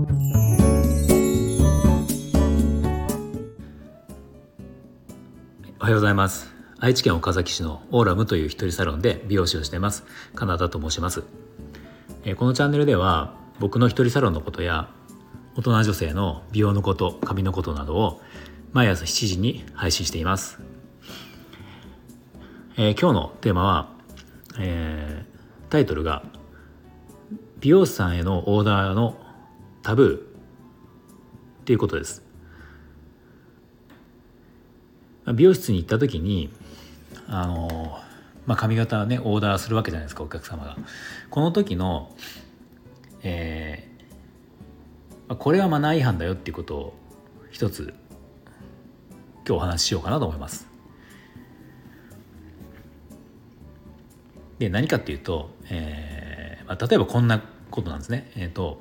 おはようございます。愛知県岡崎市のオーラムという一人サロンで美容師をしています。カナダと申します。このチャンネルでは僕の一人サロンのことや大人女性の美容のこと髪のことなどを毎朝7時に配信しています、えー、今日のテーマは、えー、タイトルが美容師さんへのオーダーのタブーっていうことです美容室に行った時にあの、まあ、髪型ねオーダーするわけじゃないですかお客様が。この時の、えー、これはマナー違反だよっていうことを一つ今日お話ししようかなと思います。で何かっていうと、えーまあ、例えばこんなことなんですね。えっ、ー、と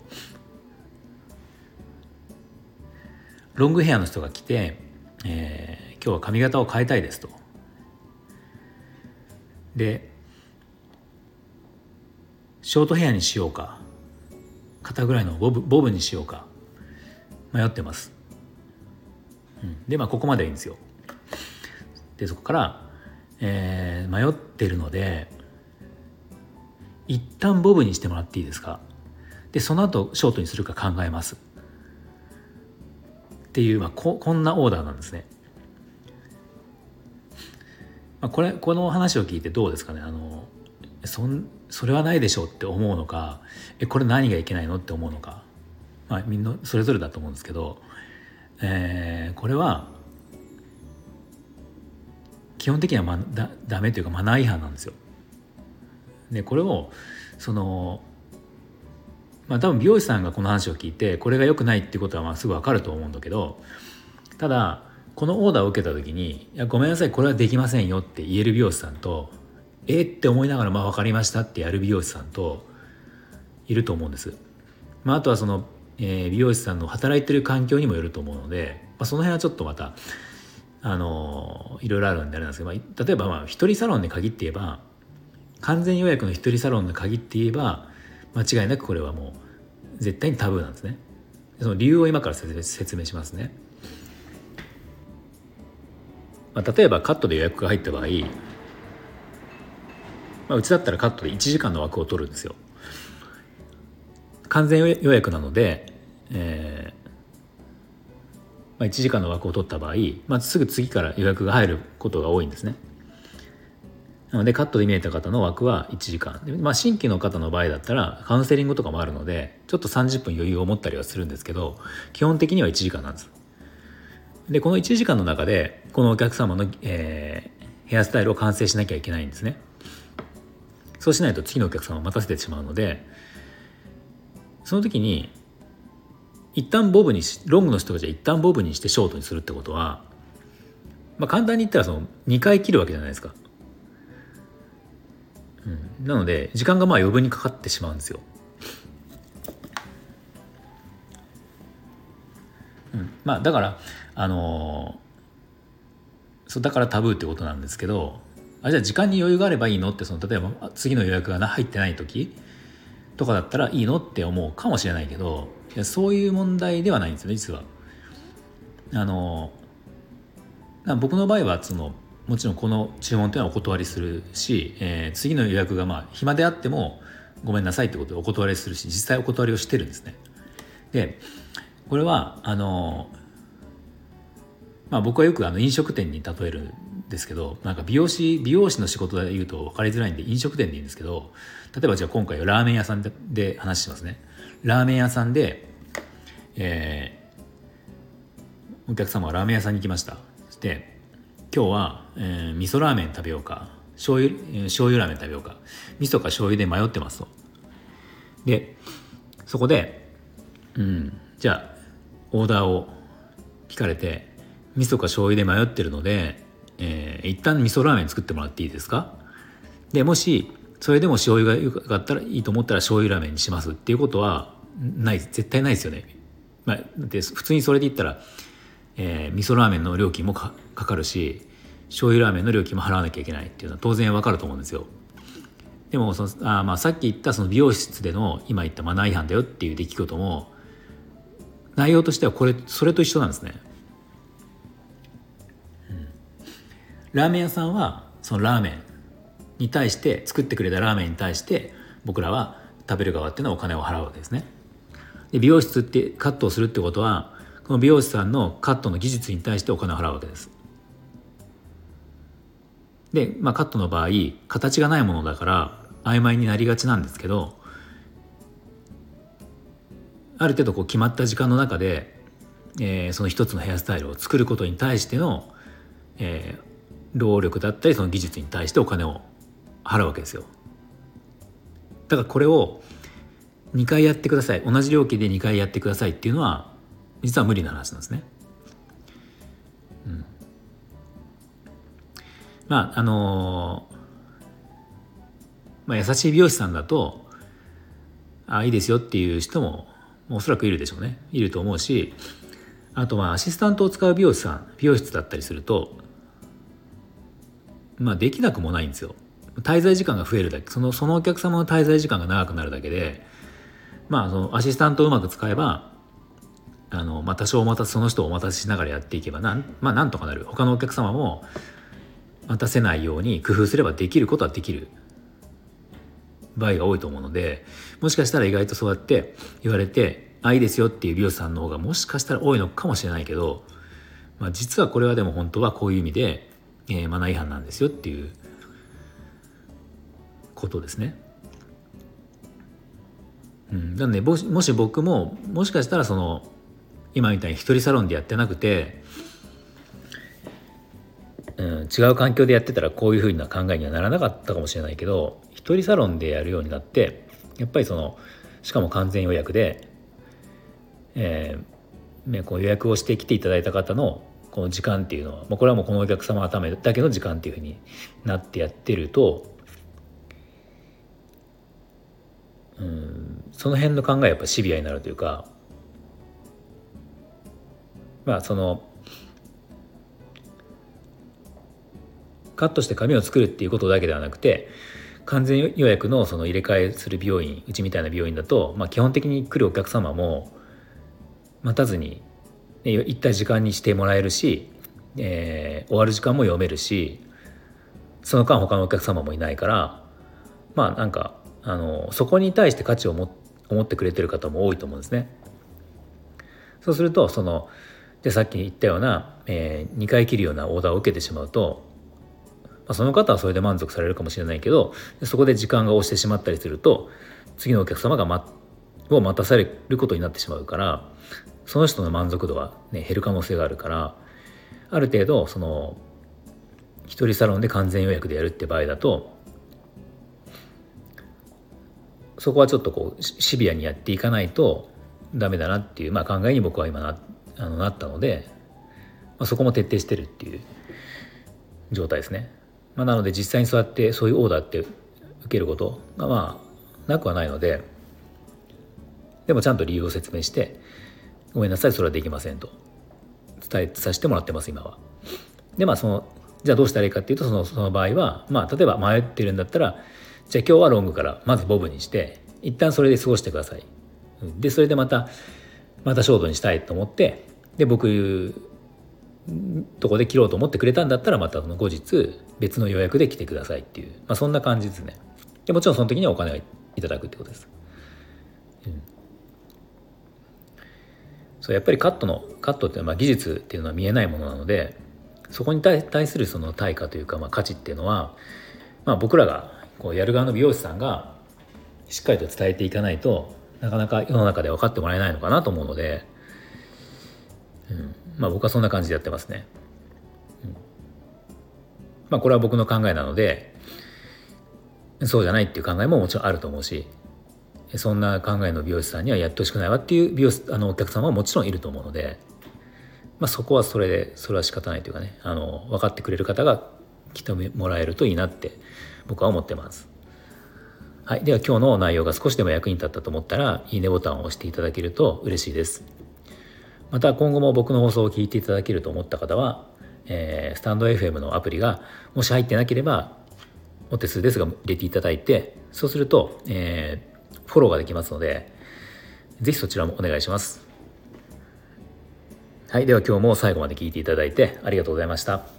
ロングヘアの人が来て、えー、今日は髪型を変えたいですと。でショートヘアにしようか肩ぐらいのボブボブにしようか迷ってます。うん、でまあここまでいいんですよ。でそこから、えー、迷ってるので一旦ボブにしてもらっていいですか？でその後ショートにするか考えますっていう、まあ、ここんなオーダーなんですね。まあ、これこの話を聞いてどうですかねあのそんそれはないでしょうって思うのかえこれ何がいけないのって思うのか、まあ、みんなそれぞれだと思うんですけど、えー、これは基本的には、ま、だダメというかマナー違反なんですよ。でこれをそのまあ多分美容師さんがこの話を聞いてこれが良くないっていうことはまあすぐ分かると思うんだけどただこのオーダーを受けた時に「いやごめんなさいこれはできませんよ」って言える美容師さんと「えっ?」って思いながら「まあ分かりました」ってやる美容師さんといると思うんです。まあ、あとはその、えー、美容師さんの働いてる環境にもよると思うので、まあ、その辺はちょっとまたあのいろいろあるんであれなんですけど、まあ、例えばまあ一人サロンで限って言えば完全予約の一人サロンで限って言えば間違いなくこれはもう絶対にタブーなんですね。その理由を今から説明しますね。まあ、例えばカットで予約が入った場合、まあ、うちだったらカットで1時間の枠を取るんですよ完全予約なので、えーまあ、1時間の枠を取った場合、まあ、すぐ次から予約が入ることが多いんですねなのでカットで見えた方の枠は1時間。まあ、新規の方の場合だったらカウンセリングとかもあるのでちょっと30分余裕を持ったりはするんですけど基本的には1時間なんです。でこの1時間の中でこのお客様の、えー、ヘアスタイルを完成しなきゃいけないんですね。そうしないと次のお客様を待たせてしまうのでその時に一旦ボブにしロングの人がじゃ一旦ボブにしてショートにするってことは、まあ、簡単に言ったらその2回切るわけじゃないですか、なので時間がまあ余分にかかってしまうんですようん、まあだからあのそうだからタブーってことなんですけどあじゃあ時間に余裕があればいいのってその例えば次の予約が入ってない時とかだったらいいのって思うかもしれないけどいやそういう問題ではないんですよね実は。あの僕の場合はそのもちろんこの注文というのはお断りするし、えー、次の予約がまあ暇であってもごめんなさいってことでお断りするし実際お断りをしてるんですね。でこれはあのまあ僕はよくあの飲食店に例えるんですけどなんか美容師美容師の仕事で言うと分かりづらいんで飲食店でいいんですけど例えばじゃあ今回はラーメン屋さんでで話しますねラーメン屋さんで、えー、お客様はラーメン屋さんに行きましたそして今日は、えー、味噌ラーメン食べようか。醤油醤油ラーメン食べようか。味噌か醤油で迷ってますと。でそこでうんじゃあオーダーを聞かれて味噌か醤油で迷ってるので、えー、一旦味噌ラーメン作ってもらっていいですか？でもしそれでも醤油がよかったらいいと思ったら醤油ラーメンにしますっていうことはない絶対ないですよね。まあ、で普通にそれで言ったら、えー、味噌ラーメンの料金もかかるし醤油ラーメンの料金も払わなきゃいけないっていうのは当然わかると思うんですよ。でもそのあまあさっき言ったその美容室での今言ったマナー違反だよっていう出来事も内容としてはこれそれと一緒なんですね、うん、ラーメン屋さんはそのラーメンに対して作ってくれたラーメンに対して僕らは食べる側っていうのはお金を払うわけですね。で美容室ってカットをするってことはこの美容師さんのカットの技術に対してお金を払うわけです。で、まあ、カットの場合形がないものだから曖昧になりがちなんですけどある程度こう決まった時間の中で、えー、その一つのヘアスタイルを作ることに対しての、えー、労力だったりその技術に対してお金を払うわけですよ。だからこれを2回やってください。同じ料金で2回やってくださいっていうのは実は無理な話なんですね。うん、まああの、まあ、優しい美容師さんだとあいいですよっていう人もおそらくいるでしょうね。いると思うしあとはアシスタントを使う美容師さん美容室だったりするとまあできなくもないんですよ。滞在時間が増えるだけ。そのそのお客様の滞在時間が長くなるだけでまあそのアシスタントをうまく使えばあの、まあ、多少お待たせその人をお待たせしながらやっていけばなん,、まあ、なんとかなる。他のお客様も待たせないように工夫すればできることはできる。場合が多いと思うのでもしかしたら意外とそうやって言われて「あいいですよ」っていう美容師さんの方がもしかしたら多いのかもしれないけど、まあ、実はこれはでも本当はこういう意味で、えー、マナー違反なんですよっていうことですね。うん、なんでもし僕ももしかしたらその今みたいに一人サロンでやってなくて、うん、違う環境でやってたらこういうふうな考えにはならなかったかもしれないけど一人サロンでやるようになってやっぱりそのしかも完全予約で、えーね、こう予約をしてきていただいた方のこの時間っていうのは、まあ、これはもうこのお客様のためだけの時間っていうふうになってやってると、うん、その辺の考えはやっぱシビアになるというかまあそのカットして髪を作るっていうことだけではなくて完全予約のその入れ替えする美容院うちみたいな美容院だと、まあ、基本的に来るお客様も待たずに、ね、行った時間にしてもらえるし、えー、終わる時間も読めるしその間他のお客様もいないからまあなんかあのそこに対して価値をも思ってくれてる方も多いと思うんですね。そうするとそのでさっき言ったような、えー、2回切るようなオーダーを受けてしまうと、まあ、その方はそれで満足されるかもしれないけどそこで時間が押してしまったりすると次のお客様が、ま、を待たされることになってしまうからその人の満足度は、ね、減る可能性があるからある程度その一人サロンで完全予約でやるって場合だとそこはちょっとこうシビアにやっていかないとダメだなっていう、まあ、考えに僕は今なってあのなったので、まあ、そこも徹底してるっていう状態ですね。まあ、なので実際にそうやってそういうオーダーって受けることがまあなくはないのででもちゃんと理由を説明して「ごめんなさいそれはできません」と伝えさせてもらってます今は。でまあそのじゃあどうしたらいいかっていうとそのその場合はまあ例えば迷ってるんだったらじゃあ今日はロングからまずボブにして一旦それで過ごしてください。でそれでまたまたショートにしたいと思ってで僕とこで切ろうと思ってくれたんだったらまた後日別の予約で来てくださいっていう、まあ、そんな感じですね。でもちろんその時にはお金をいただくってことです、うん、そうやっぱりカットのカットっていうのは技術っていうのは見えないものなのでそこに対するその対価というか、まあ、価値っていうのは、まあ、僕らがこうやる側の美容師さんがしっかりと伝えていかないとなかなか世の中で分かってもらえないのかなと思うのでうん、まあ僕はそんな感じでやってますね。うん、まあこれは僕の考えなのでそうじゃないっていう考えももちろんあると思うしそんな考えの美容師さんにはやってほしくないわっていう美容あのお客様はもちろんいると思うので、まあ、そこはそれでそれは仕方ないというかねあの分かってくれる方が来てもらえるといいなって僕は思ってます。はい、では今日の内容が少しでも役に立ったと思ったらいいねボタンを押していただけると嬉しいです。また今後も僕の放送を聞いていただけると思った方は、えー、スタンド FM のアプリがもし入ってなければお手数ですが入れていただいてそうすると、えー、フォローができますのでぜひそちらもお願いします。はいでは今日も最後まで聞いていただいてありがとうございました。